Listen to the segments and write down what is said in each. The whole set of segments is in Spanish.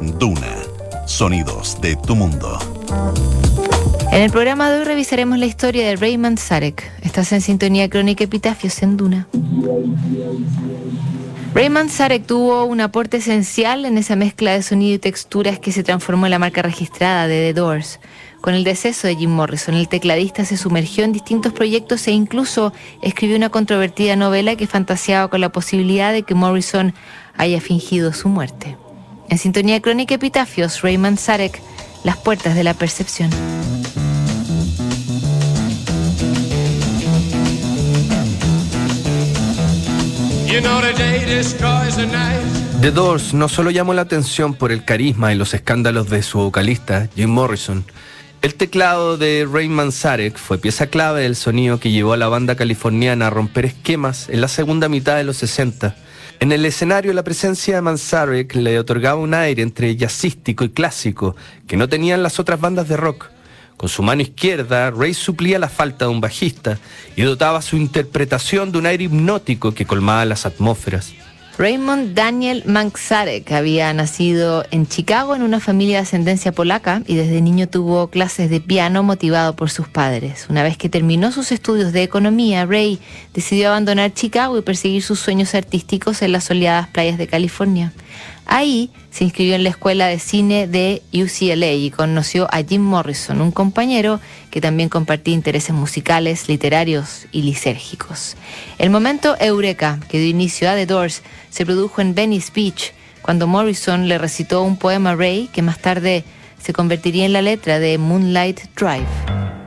Duna. Sonidos de tu mundo. En el programa de hoy revisaremos la historia de Raymond Sarek. Estás en sintonía crónica Epitafios en Duna. Raymond Sarek tuvo un aporte esencial en esa mezcla de sonido y texturas que se transformó en la marca registrada de The Doors. Con el deceso de Jim Morrison, el tecladista se sumergió en distintos proyectos e incluso escribió una controvertida novela que fantaseaba con la posibilidad de que Morrison haya fingido su muerte. En sintonía crónica Epitafios, Raymond Sarek, Las puertas de la percepción. The Doors no solo llamó la atención por el carisma y los escándalos de su vocalista, Jim Morrison. El teclado de Raymond Sarek fue pieza clave del sonido que llevó a la banda californiana a romper esquemas en la segunda mitad de los 60. En el escenario la presencia de Manzarek le otorgaba un aire entre jazzístico y clásico que no tenían las otras bandas de rock. Con su mano izquierda, Ray suplía la falta de un bajista y dotaba su interpretación de un aire hipnótico que colmaba las atmósferas. Raymond Daniel Manksarek había nacido en Chicago en una familia de ascendencia polaca y desde niño tuvo clases de piano motivado por sus padres. Una vez que terminó sus estudios de economía, Ray decidió abandonar Chicago y perseguir sus sueños artísticos en las soleadas playas de California. Ahí se inscribió en la escuela de cine de UCLA y conoció a Jim Morrison, un compañero que también compartía intereses musicales, literarios y lisérgicos. El momento Eureka, que dio inicio a The Doors, se produjo en Venice Beach, cuando Morrison le recitó un poema a Ray que más tarde se convertiría en la letra de Moonlight Drive.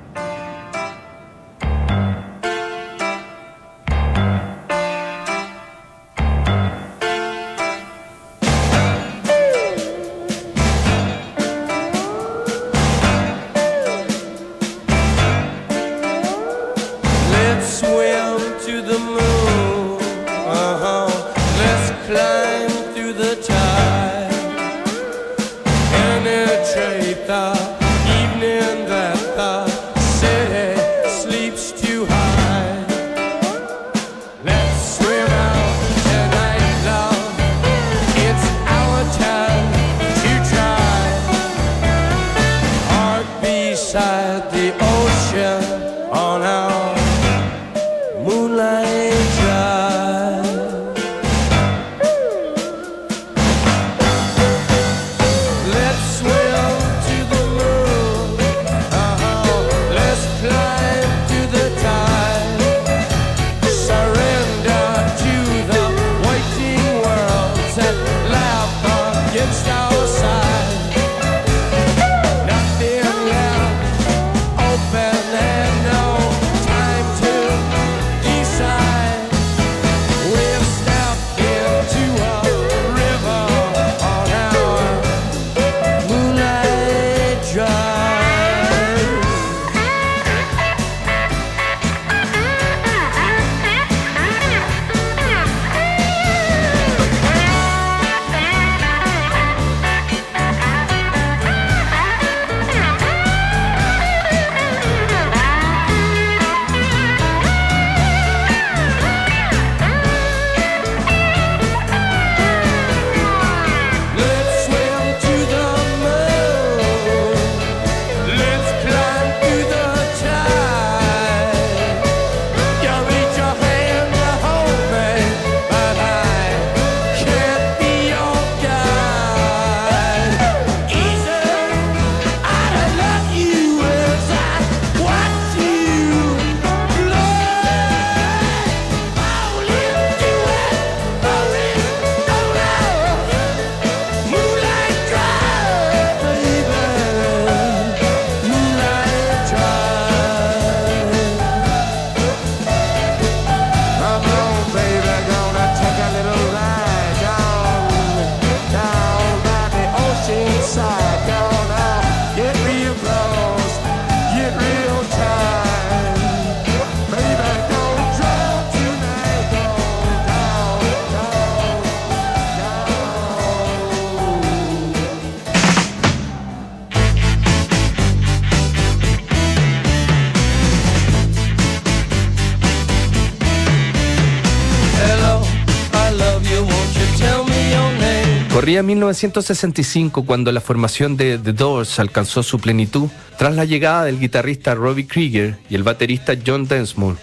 Corría 1965 cuando la formación de The Doors alcanzó su plenitud tras la llegada del guitarrista Robbie Krieger y el baterista John Densmore.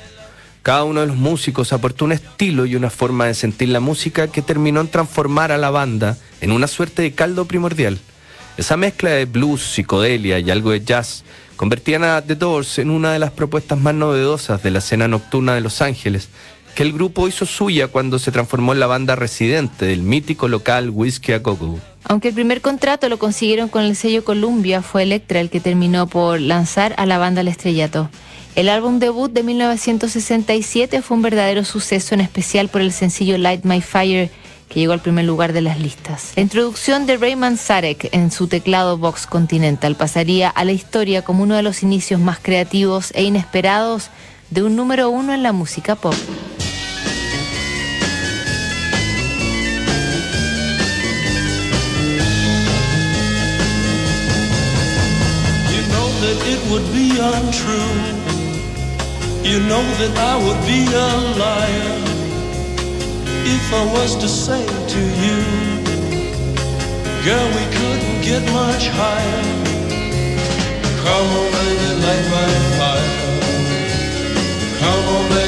Cada uno de los músicos aportó un estilo y una forma de sentir la música que terminó en transformar a la banda en una suerte de caldo primordial. Esa mezcla de blues, psicodelia y algo de jazz convertían a The Doors en una de las propuestas más novedosas de la escena nocturna de Los Ángeles, que el grupo hizo suya cuando se transformó en la banda residente del mítico local Whiskey a Go. Aunque el primer contrato lo consiguieron con el sello Columbia, fue Electra el que terminó por lanzar a la banda al estrellato. El álbum debut de 1967 fue un verdadero suceso, en especial por el sencillo Light My Fire, que llegó al primer lugar de las listas. La introducción de Raymond Sarek en su teclado Vox Continental pasaría a la historia como uno de los inicios más creativos e inesperados de un número uno en la música pop. You know that it would be untrue. You know that I would be a liar if I was to say to you, girl, we couldn't get much higher. Come on, baby, light my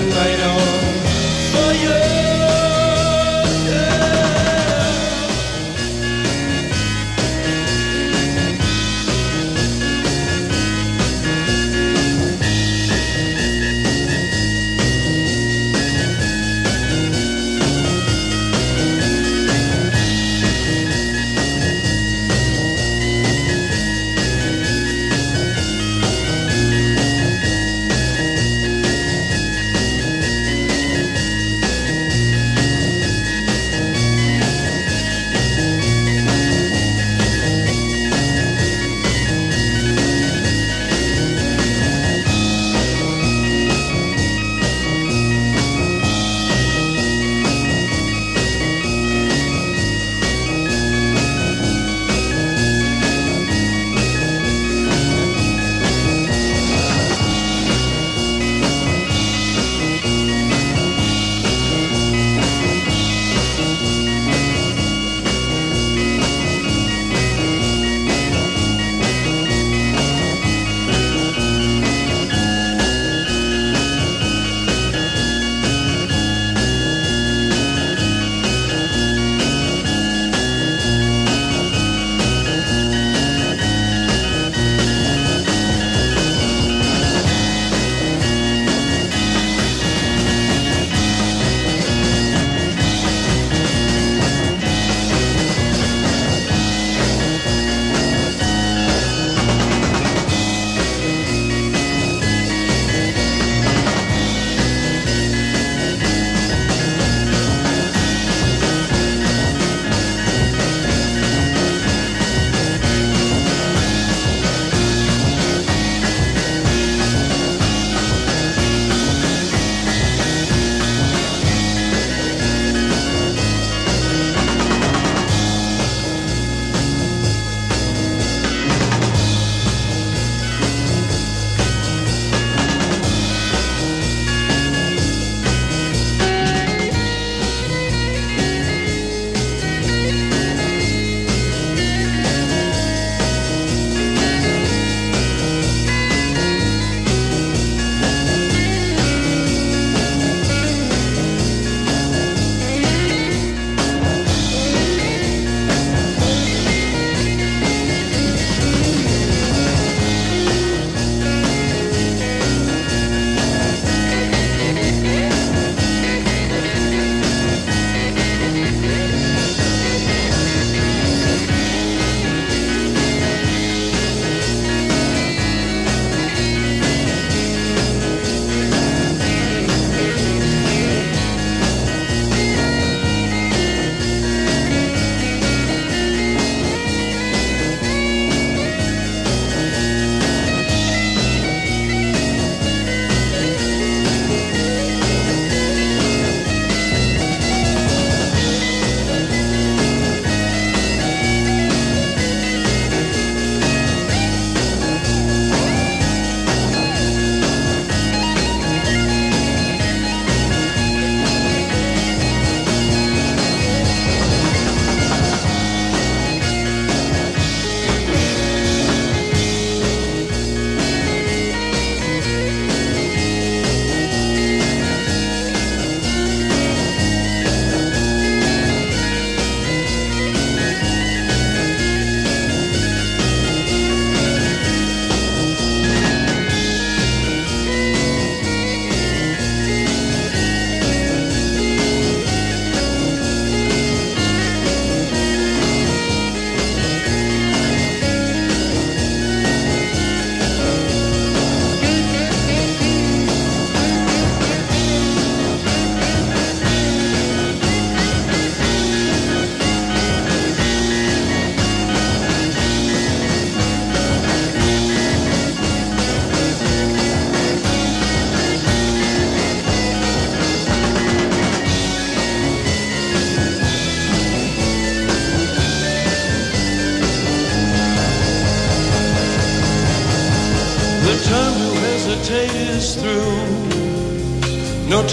To set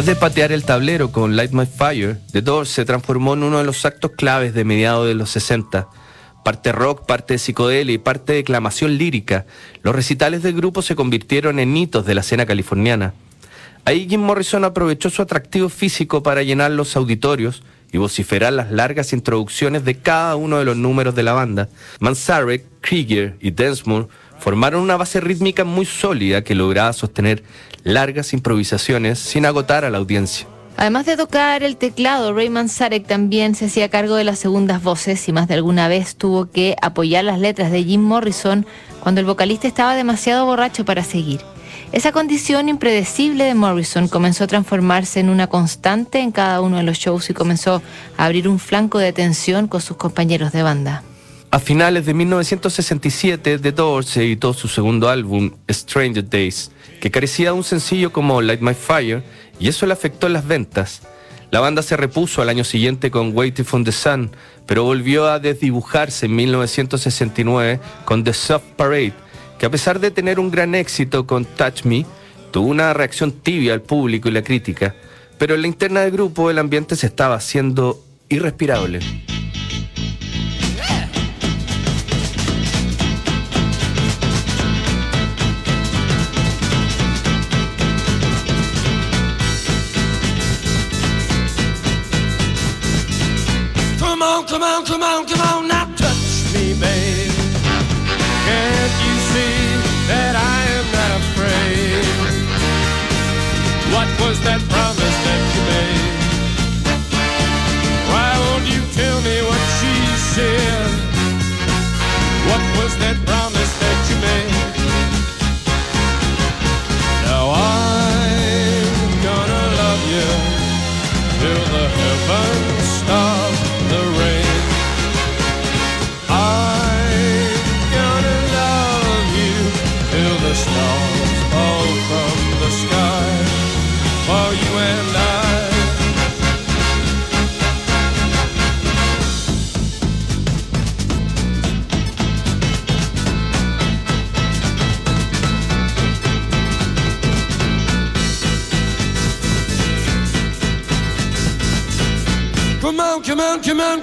Después de patear el tablero con Light My Fire, The Doors se transformó en uno de los actos claves de mediados de los 60. Parte rock, parte de psicodelia y parte de declamación lírica, los recitales del grupo se convirtieron en hitos de la escena californiana. Ahí Jim Morrison aprovechó su atractivo físico para llenar los auditorios y vociferar las largas introducciones de cada uno de los números de la banda. Manzarek, Krieger y Densmore formaron una base rítmica muy sólida que lograba sostener largas improvisaciones sin agotar a la audiencia. Además de tocar el teclado, Raymond Sarek también se hacía cargo de las segundas voces y más de alguna vez tuvo que apoyar las letras de Jim Morrison cuando el vocalista estaba demasiado borracho para seguir. Esa condición impredecible de Morrison comenzó a transformarse en una constante en cada uno de los shows y comenzó a abrir un flanco de tensión con sus compañeros de banda. A finales de 1967, The Doors editó su segundo álbum, Stranger Days, que carecía de un sencillo como Light My Fire, y eso le afectó en las ventas. La banda se repuso al año siguiente con Waiting for the Sun, pero volvió a desdibujarse en 1969 con The Soft Parade, que a pesar de tener un gran éxito con Touch Me, tuvo una reacción tibia al público y la crítica, pero en la interna del grupo el ambiente se estaba haciendo irrespirable.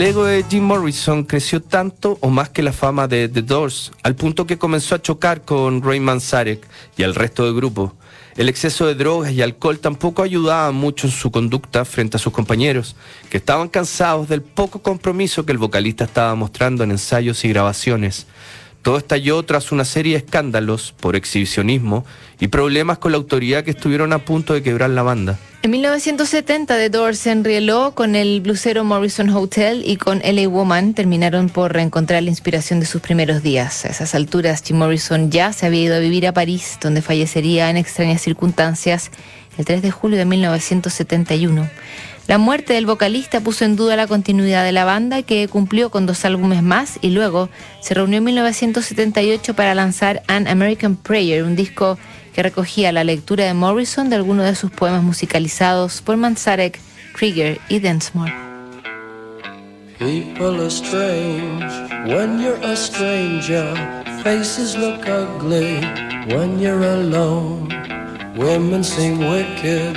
El ego de Jim Morrison creció tanto o más que la fama de The Doors, al punto que comenzó a chocar con Ray Manzarek y el resto del grupo. El exceso de drogas y alcohol tampoco ayudaba mucho en su conducta frente a sus compañeros, que estaban cansados del poco compromiso que el vocalista estaba mostrando en ensayos y grabaciones. Todo estalló tras una serie de escándalos por exhibicionismo y problemas con la autoridad que estuvieron a punto de quebrar la banda. En 1970, The Doors se enrieló con el blusero Morrison Hotel y con LA Woman terminaron por reencontrar la inspiración de sus primeros días. A esas alturas, Jim Morrison ya se había ido a vivir a París, donde fallecería en extrañas circunstancias el 3 de julio de 1971. La muerte del vocalista puso en duda la continuidad de la banda, que cumplió con dos álbumes más y luego se reunió en 1978 para lanzar An American Prayer, un disco que recogía la lectura de Morrison de algunos de sus poemas musicalizados por Manzarek, Krieger y Densmore. When you're a stranger. Faces look ugly when you're alone. Women seem wicked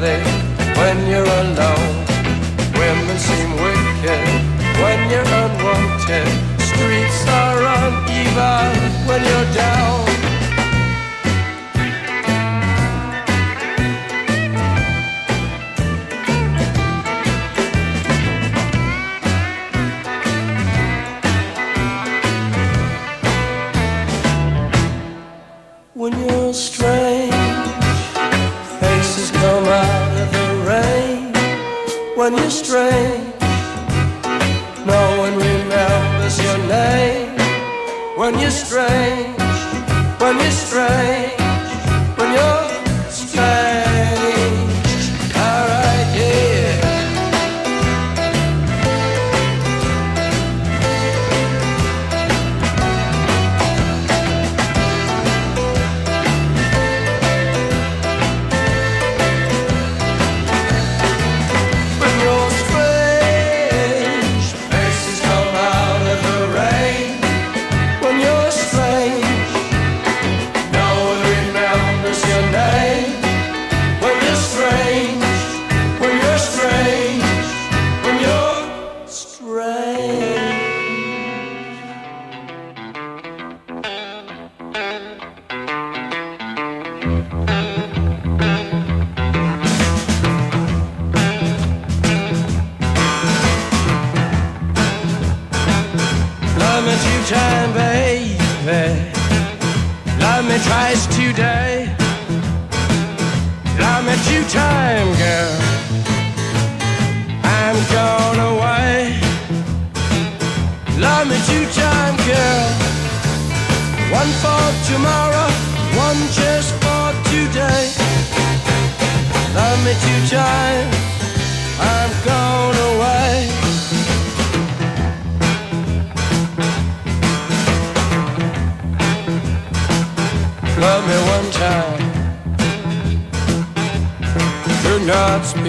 when you're alone. Women seem wicked when you're unwanted. Streets are uneven when you're down.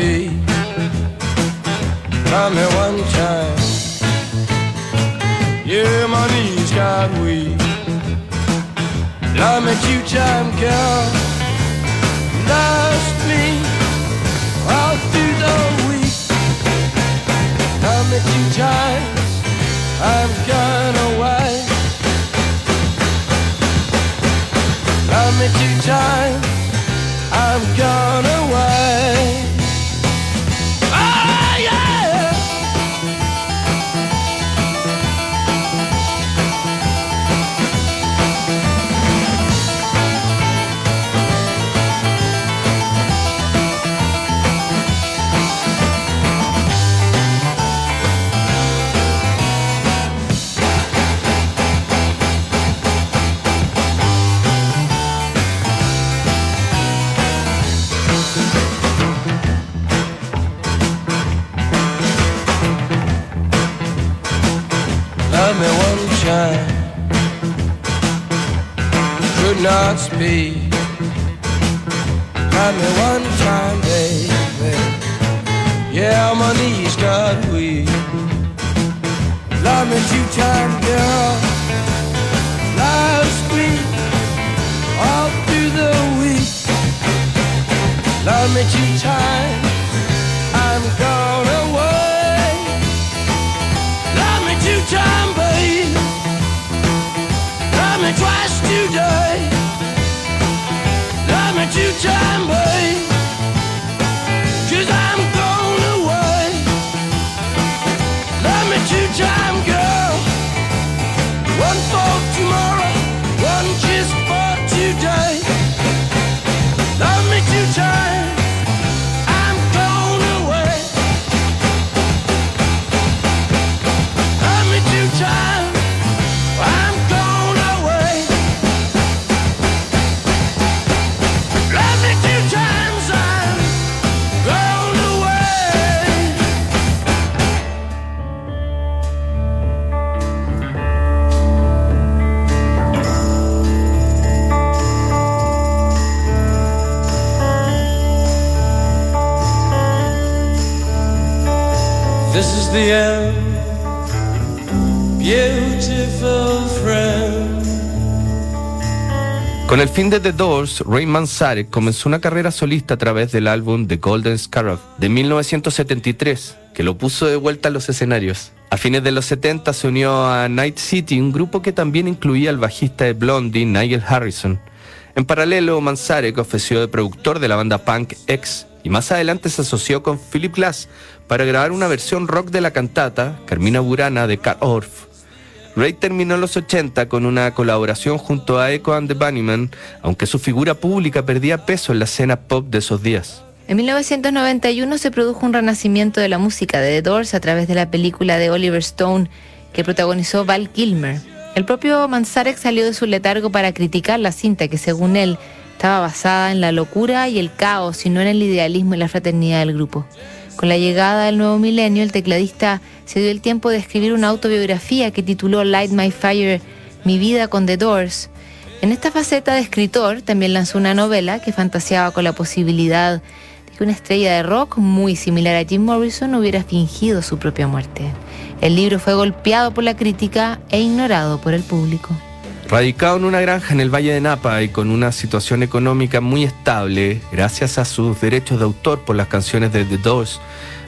be. Try me one time. Yeah, my knees got weak. I'm a cute time girl. Last me all through the week. I'm a cute time. I'm gonna wait. I'm a cute time. I'm gonna one. Could not speak. Love me one time, baby. Yeah, my knees got weak. Love me two time, girl. Last week, all through the week. Love me two times. I'm gone away. Love me two time, babe. Love me twice today. Love me two time, babe. Cause I'm gone away. Love me two time, girl. Beautiful friend. Con el fin de The Doors, Ray Manzarek comenzó una carrera solista a través del álbum The Golden Scarab de 1973, que lo puso de vuelta a los escenarios. A fines de los 70 se unió a Night City, un grupo que también incluía al bajista de Blondie, Nigel Harrison. En paralelo, Manzarek ofreció de productor de la banda punk X y más adelante se asoció con Philip Glass para grabar una versión rock de la cantata Carmina Burana de Carl Orff. Ray terminó los 80 con una colaboración junto a Echo and the Bunnymen, aunque su figura pública perdía peso en la escena pop de esos días. En 1991 se produjo un renacimiento de la música de The Doors a través de la película de Oliver Stone que protagonizó Val Kilmer. El propio Manzarek salió de su letargo para criticar la cinta que según él estaba basada en la locura y el caos y no en el idealismo y la fraternidad del grupo. Con la llegada del nuevo milenio, el tecladista se dio el tiempo de escribir una autobiografía que tituló Light My Fire, Mi vida con The Doors. En esta faceta de escritor también lanzó una novela que fantaseaba con la posibilidad de que una estrella de rock muy similar a Jim Morrison hubiera fingido su propia muerte. El libro fue golpeado por la crítica e ignorado por el público. Radicado en una granja en el Valle de Napa y con una situación económica muy estable, gracias a sus derechos de autor por las canciones de The Doors,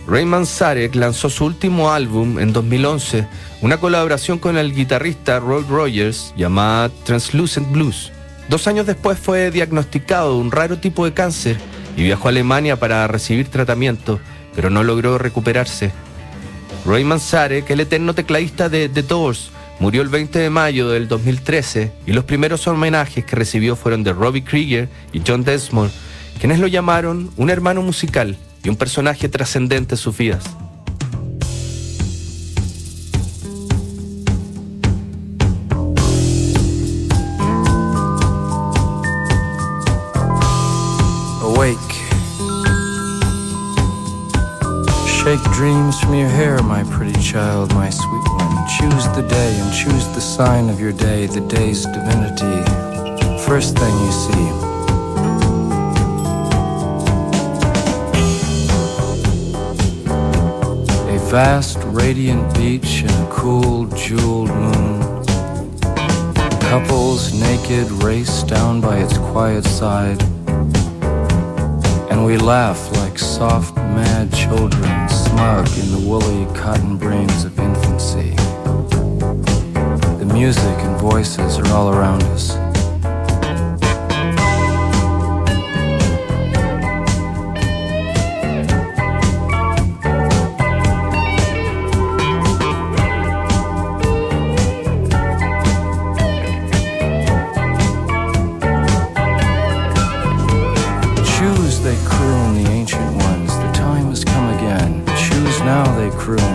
Ray Manzarek lanzó su último álbum en 2011, una colaboración con el guitarrista Roy Rogers llamada Translucent Blues. Dos años después fue diagnosticado un raro tipo de cáncer y viajó a Alemania para recibir tratamiento, pero no logró recuperarse. Ray Manzarek, el eterno tecladista de The Doors, murió el 20 de mayo del 2013 y los primeros homenajes que recibió fueron de Robbie Krieger y John Desmond, quienes lo llamaron un hermano musical y un personaje trascendente en sus vidas. Dreams from your hair, my pretty child, my sweet one. Choose the day and choose the sign of your day, the day's divinity. First thing you see. A vast radiant beach and a cool jeweled moon. Couples naked race down by its quiet side. And we laugh like soft, mad children, smug in the woolly cotton brains of infancy. The music and voices are all around us.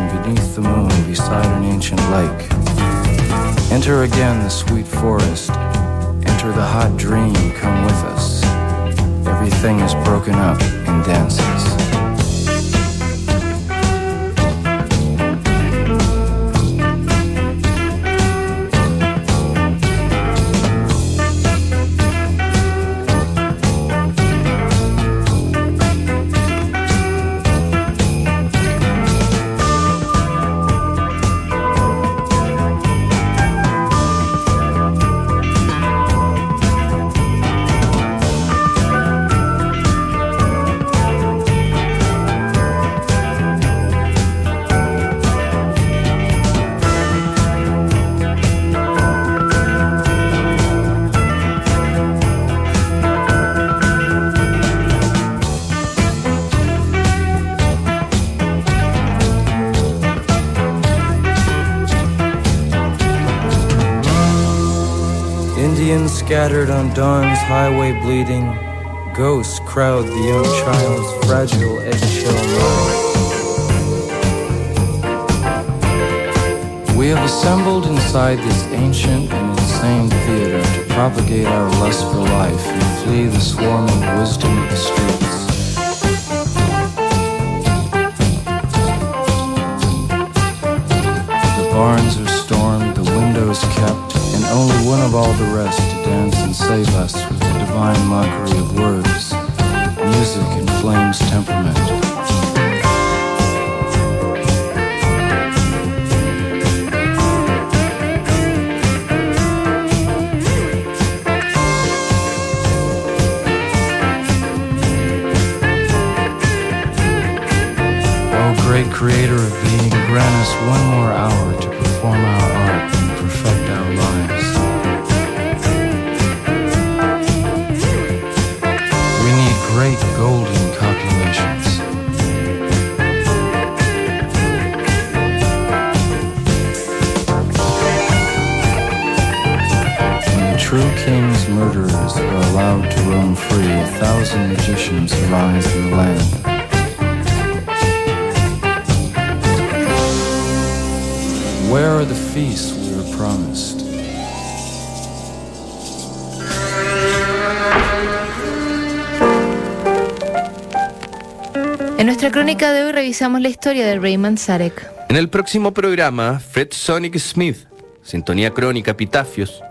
Beneath the moon, beside an ancient lake. Enter again the sweet forest. Enter the hot dream, come with us. Everything is broken up and dances. Indians scattered on dawn's highway bleeding. Ghosts crowd the young child's fragile eggshell mind. We have assembled inside this ancient and insane theater to propagate our lust for life and flee the swarming wisdom of the streets. The barns are stormed, the windows kept, and only one of all the rest to dance and save us with the divine mockery of words, music and flames temperament. Great creator of being, grant us one more hour to perform our art king's murderers are allowed to roam free, a thousand magicians arise in the land. Where are the feasts we were promised? En nuestra crónica de hoy revisamos la historia de Raymond Sarek. En el próximo programa, Fred Sonic Smith, Sintonía Crónica, te